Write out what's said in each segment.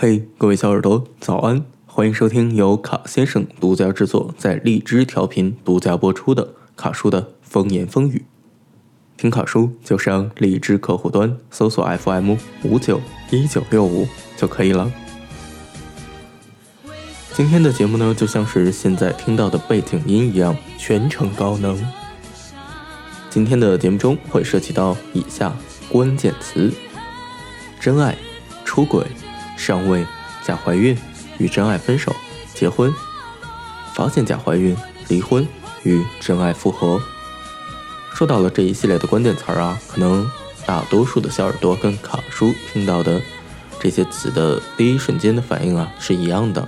嘿，各位小耳朵，早安！欢迎收听由卡先生独家制作，在荔枝调频独家播出的卡叔的风言风语。听卡叔就上荔枝客户端搜索 FM 五九一九六五就可以了。今天的节目呢，就像是现在听到的背景音一样，全程高能。今天的节目中会涉及到以下关键词：真爱、出轨。上位、假怀孕、与真爱分手、结婚、发现假怀孕、离婚、与真爱复合。说到了这一系列的关键词儿啊，可能大多数的小耳朵跟卡叔听到的这些词的第一瞬间的反应啊是一样的。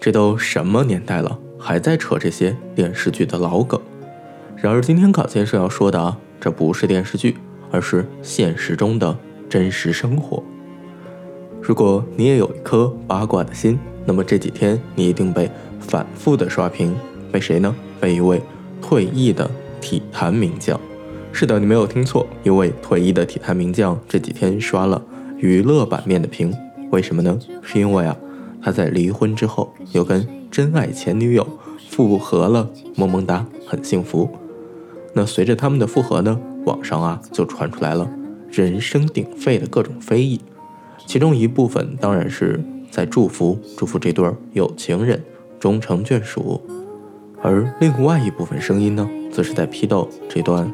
这都什么年代了，还在扯这些电视剧的老梗？然而今天卡先生要说的啊，这不是电视剧，而是现实中的真实生活。如果你也有一颗八卦的心，那么这几天你一定被反复的刷屏，被谁呢？被一位退役的体坛名将。是的，你没有听错，一位退役的体坛名将这几天刷了娱乐版面的屏。为什么呢？是因为啊，他在离婚之后又跟真爱前女友复合了，萌萌哒，很幸福。那随着他们的复合呢，网上啊就传出来了人声鼎沸的各种非议。其中一部分当然是在祝福祝福这对有情人终成眷属，而另外一部分声音呢，则是在批斗这段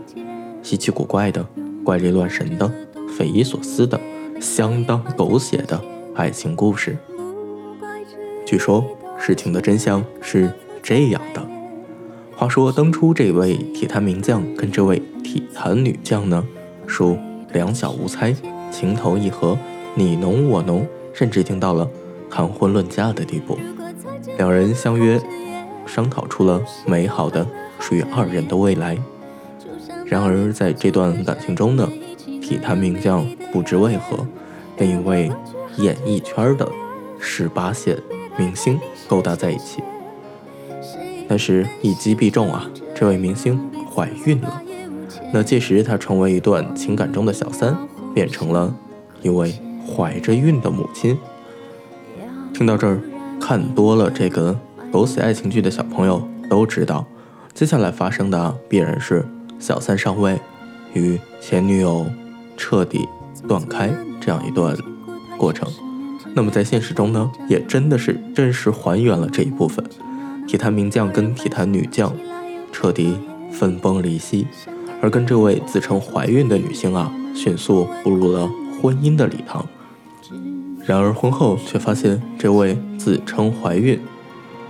稀奇古怪的、怪力乱神的、匪夷所思的、相当狗血的爱情故事。据说事情的真相是这样的：话说当初这位体坛名将跟这位体坛女将呢，属两小无猜，情投意合。你侬我侬，甚至已经到了谈婚论嫁的地步。两人相约商讨出了美好的属于二人的未来。然而在这段感情中呢，体坛名将不知为何跟一位演艺圈的十八线明星勾搭在一起。但是一击必中啊，这位明星怀孕了。那届时她成为一段情感中的小三，变成了一位。怀着孕的母亲，听到这儿，看多了这个狗血爱情剧的小朋友都知道，接下来发生的必然是小三上位，与前女友彻底断开这样一段过程。那么在现实中呢，也真的是真实还原了这一部分，体坛名将跟体坛女将彻底分崩离析，而跟这位自称怀孕的女星啊，迅速步入了婚姻的礼堂。然而婚后却发现，这位自称怀孕、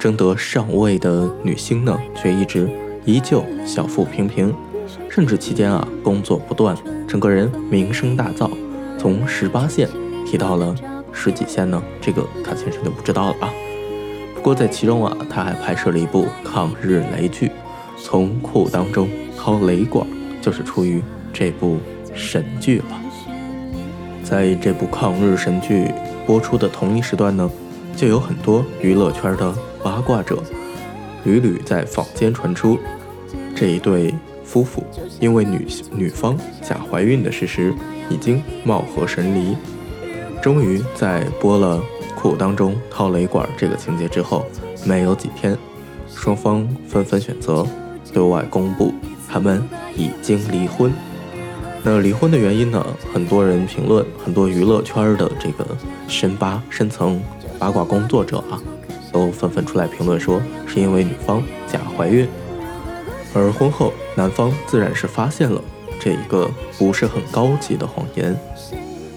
争得上位的女星呢，却一直依旧小腹平平，甚至期间啊工作不断，整个人名声大噪，从十八线提到了十几线呢，这个卡先生就不知道了啊。不过在其中啊，他还拍摄了一部抗日雷剧，从裤当中掏雷管，就是出于这部神剧了。在这部抗日神剧播出的同一时段呢，就有很多娱乐圈的八卦者屡屡在坊间传出这一对夫妇因为女女方假怀孕的事实已经貌合神离。终于在播了裤裆中掏雷管这个情节之后，没有几天，双方纷纷选择对外公布他们已经离婚。那离婚的原因呢？很多人评论，很多娱乐圈的这个深八深层八卦工作者啊，都纷纷出来评论说，是因为女方假怀孕。而婚后，男方自然是发现了这一个不是很高级的谎言，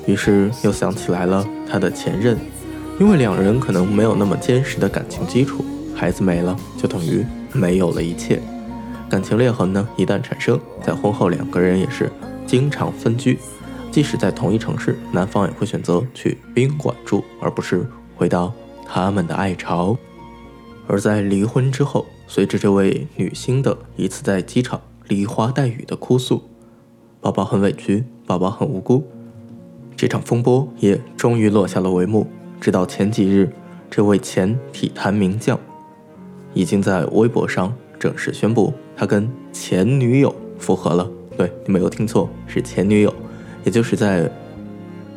于是又想起来了他的前任，因为两人可能没有那么坚实的感情基础，孩子没了就等于没有了一切，感情裂痕呢一旦产生，在婚后两个人也是。经常分居，即使在同一城市，男方也会选择去宾馆住，而不是回到他们的爱巢。而在离婚之后，随着这位女星的一次在机场梨花带雨的哭诉，宝宝很委屈，宝宝很无辜，这场风波也终于落下了帷幕。直到前几日，这位前体坛名将已经在微博上正式宣布，他跟前女友复合了。对你没有听错，是前女友，也就是在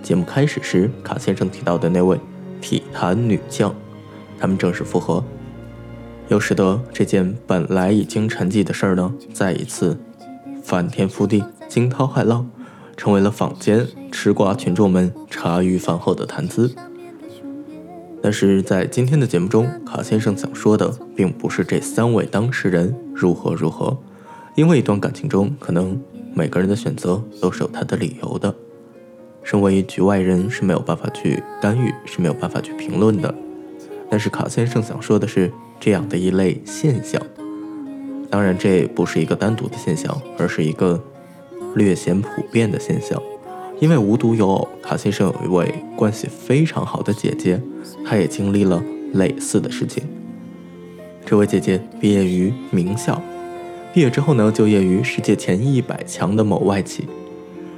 节目开始时卡先生提到的那位体坛女将，他们正式复合，又使得这件本来已经沉寂的事儿呢，再一次翻天覆地、惊涛骇浪，成为了坊间吃瓜群众们茶余饭后的谈资。但是在今天的节目中，卡先生想说的并不是这三位当事人如何如何，因为一段感情中，可能每个人的选择都是有他的理由的。身为局外人是没有办法去干预，是没有办法去评论的。但是卡先生想说的是这样的一类现象，当然这不是一个单独的现象，而是一个略显普遍的现象。因为无独有偶，卡先生有一位关系非常好的姐姐，她也经历了类似的事情。这位姐姐毕业于名校，毕业之后呢，就业于世界前一百强的某外企。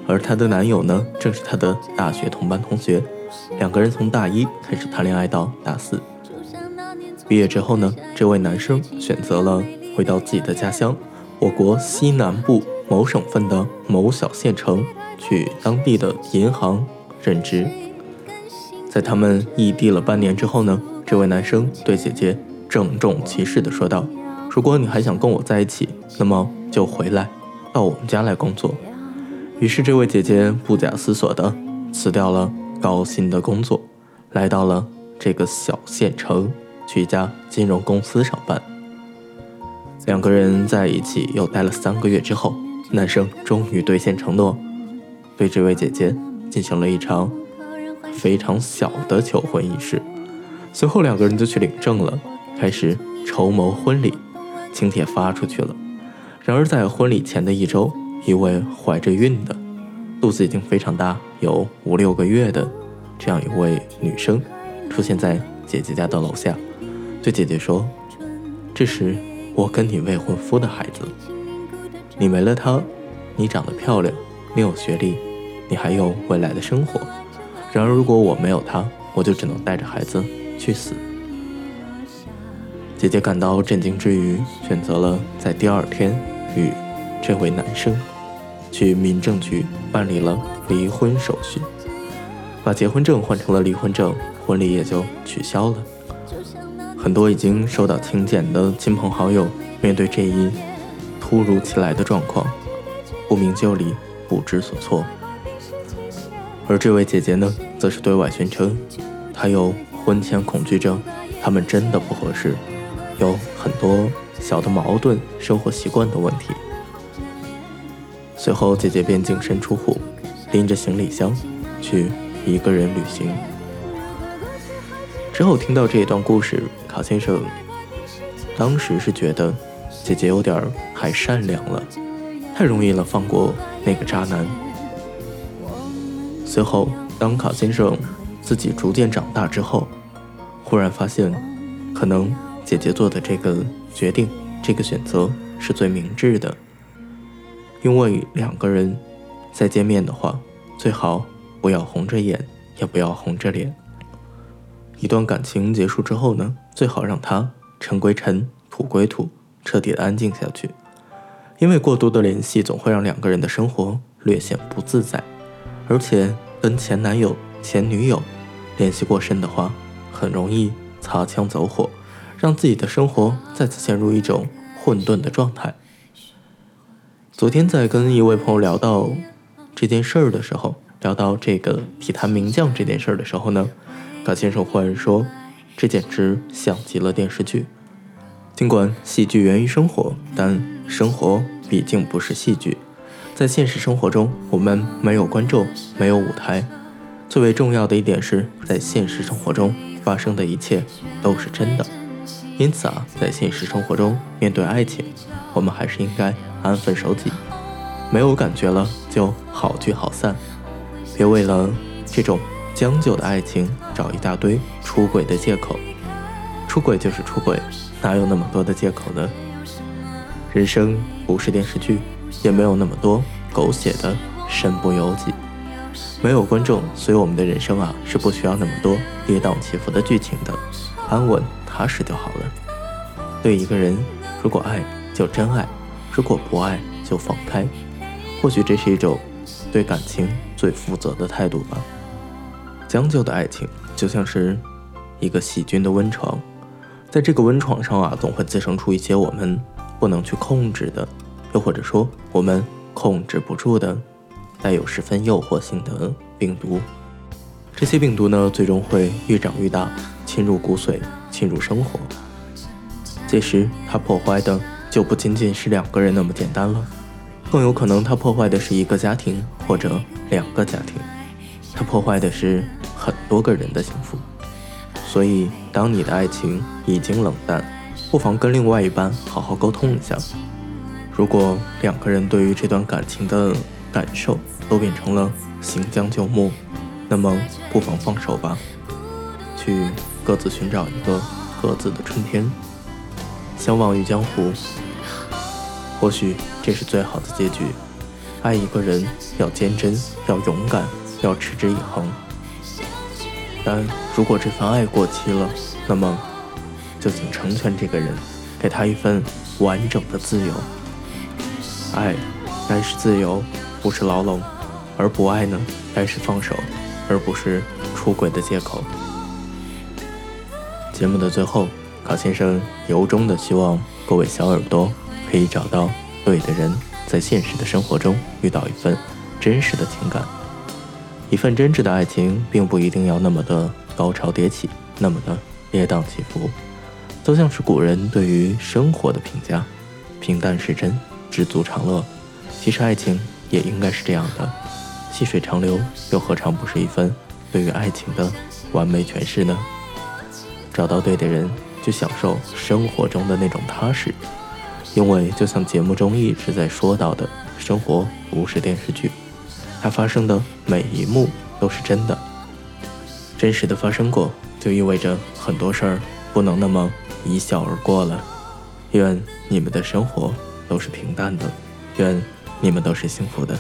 而她的男友呢，正是她的大学同班同学，两个人从大一开始谈恋爱到大四。毕业之后呢，这位男生选择了回到自己的家乡，我国西南部某省份的某小县城，去当地的银行任职。在他们异地了半年之后呢，这位男生对姐姐郑重其事地说道：“如果你还想跟我在一起，那么就回来，到我们家来工作。”于是，这位姐姐不假思索的辞掉了高薪的工作，来到了这个小县城，去一家金融公司上班。两个人在一起又待了三个月之后，男生终于兑现承诺，对这位姐姐进行了一场非常小的求婚仪式。随后，两个人就去领证了，开始筹谋婚礼。请帖发出去了。然而，在婚礼前的一周，一位怀着孕的、肚子已经非常大、有五六个月的这样一位女生，出现在姐姐家的楼下，对姐姐说：“这是我跟你未婚夫的孩子。你没了他，你长得漂亮，你有学历，你还有未来的生活。然而，如果我没有他，我就只能带着孩子去死。”姐姐感到震惊之余，选择了在第二天与。这位男生去民政局办理了离婚手续，把结婚证换成了离婚证，婚礼也就取消了。很多已经收到请柬的亲朋好友，面对这一突如其来的状况，不明就里，不知所措。而这位姐姐呢，则是对外宣称，她有婚前恐惧症，他们真的不合适，有很多小的矛盾，生活习惯的问题。随后，姐姐便净身出户，拎着行李箱去一个人旅行。之后听到这一段故事，卡先生当时是觉得姐姐有点太善良了，太容易了放过那个渣男。随后，当卡先生自己逐渐长大之后，忽然发现，可能姐姐做的这个决定、这个选择是最明智的。因为两个人再见面的话，最好不要红着眼，也不要红着脸。一段感情结束之后呢，最好让他尘归尘，土归土，彻底的安静下去。因为过多的联系总会让两个人的生活略显不自在，而且跟前男友、前女友联系过深的话，很容易擦枪走火，让自己的生活再次陷入一种混沌的状态。昨天在跟一位朋友聊到这件事儿的时候，聊到这个体坛名将这件事儿的时候呢，高先生忽然说：“这简直像极了电视剧。尽管戏剧源于生活，但生活毕竟不是戏剧。在现实生活中，我们没有观众，没有舞台。最为重要的一点是在现实生活中发生的一切都是真的。因此啊，在现实生活中面对爱情，我们还是应该。”安分守己，没有感觉了就好聚好散，别为了这种将就的爱情找一大堆出轨的借口。出轨就是出轨，哪有那么多的借口呢？人生不是电视剧，也没有那么多狗血的身不由己。没有观众，所以我们的人生啊是不需要那么多跌宕起伏的剧情的，安稳踏实就好了。对一个人，如果爱，就真爱。如果不爱就放开，或许这是一种对感情最负责的态度吧。将就的爱情就像是一个细菌的温床，在这个温床上啊，总会滋生出一些我们不能去控制的，又或者说我们控制不住的，带有十分诱惑性的病毒。这些病毒呢，最终会愈长愈大，侵入骨髓，进入生活。届时，他破坏的就不仅仅是两个人那么简单了，更有可能他破坏的是一个家庭或者两个家庭，他破坏的是很多个人的幸福。所以，当你的爱情已经冷淡，不妨跟另外一半好好沟通一下。如果两个人对于这段感情的感受都变成了行将就木，那么不妨放手吧，去各自寻找一个各自的春天。相忘于江湖，或许这是最好的结局。爱一个人要坚贞，要勇敢，要持之以恒。但如果这份爱过期了，那么就请成全这个人，给他一份完整的自由。爱该是自由，不是牢笼；而不爱呢，该是放手，而不是出轨的借口。节目的最后。卡先生由衷的希望各位小耳朵可以找到对的人，在现实的生活中遇到一份真实的情感。一份真挚的爱情，并不一定要那么的高潮迭起，那么的跌宕起伏。就像是古人对于生活的评价：平淡是真，知足常乐。其实爱情也应该是这样的，细水长流，又何尝不是一份对于爱情的完美诠释呢？找到对的人。去享受生活中的那种踏实，因为就像节目中一直在说到的，生活不是电视剧，它发生的每一幕都是真的，真实的发生过，就意味着很多事儿不能那么一笑而过了。愿你们的生活都是平淡的，愿你们都是幸福的。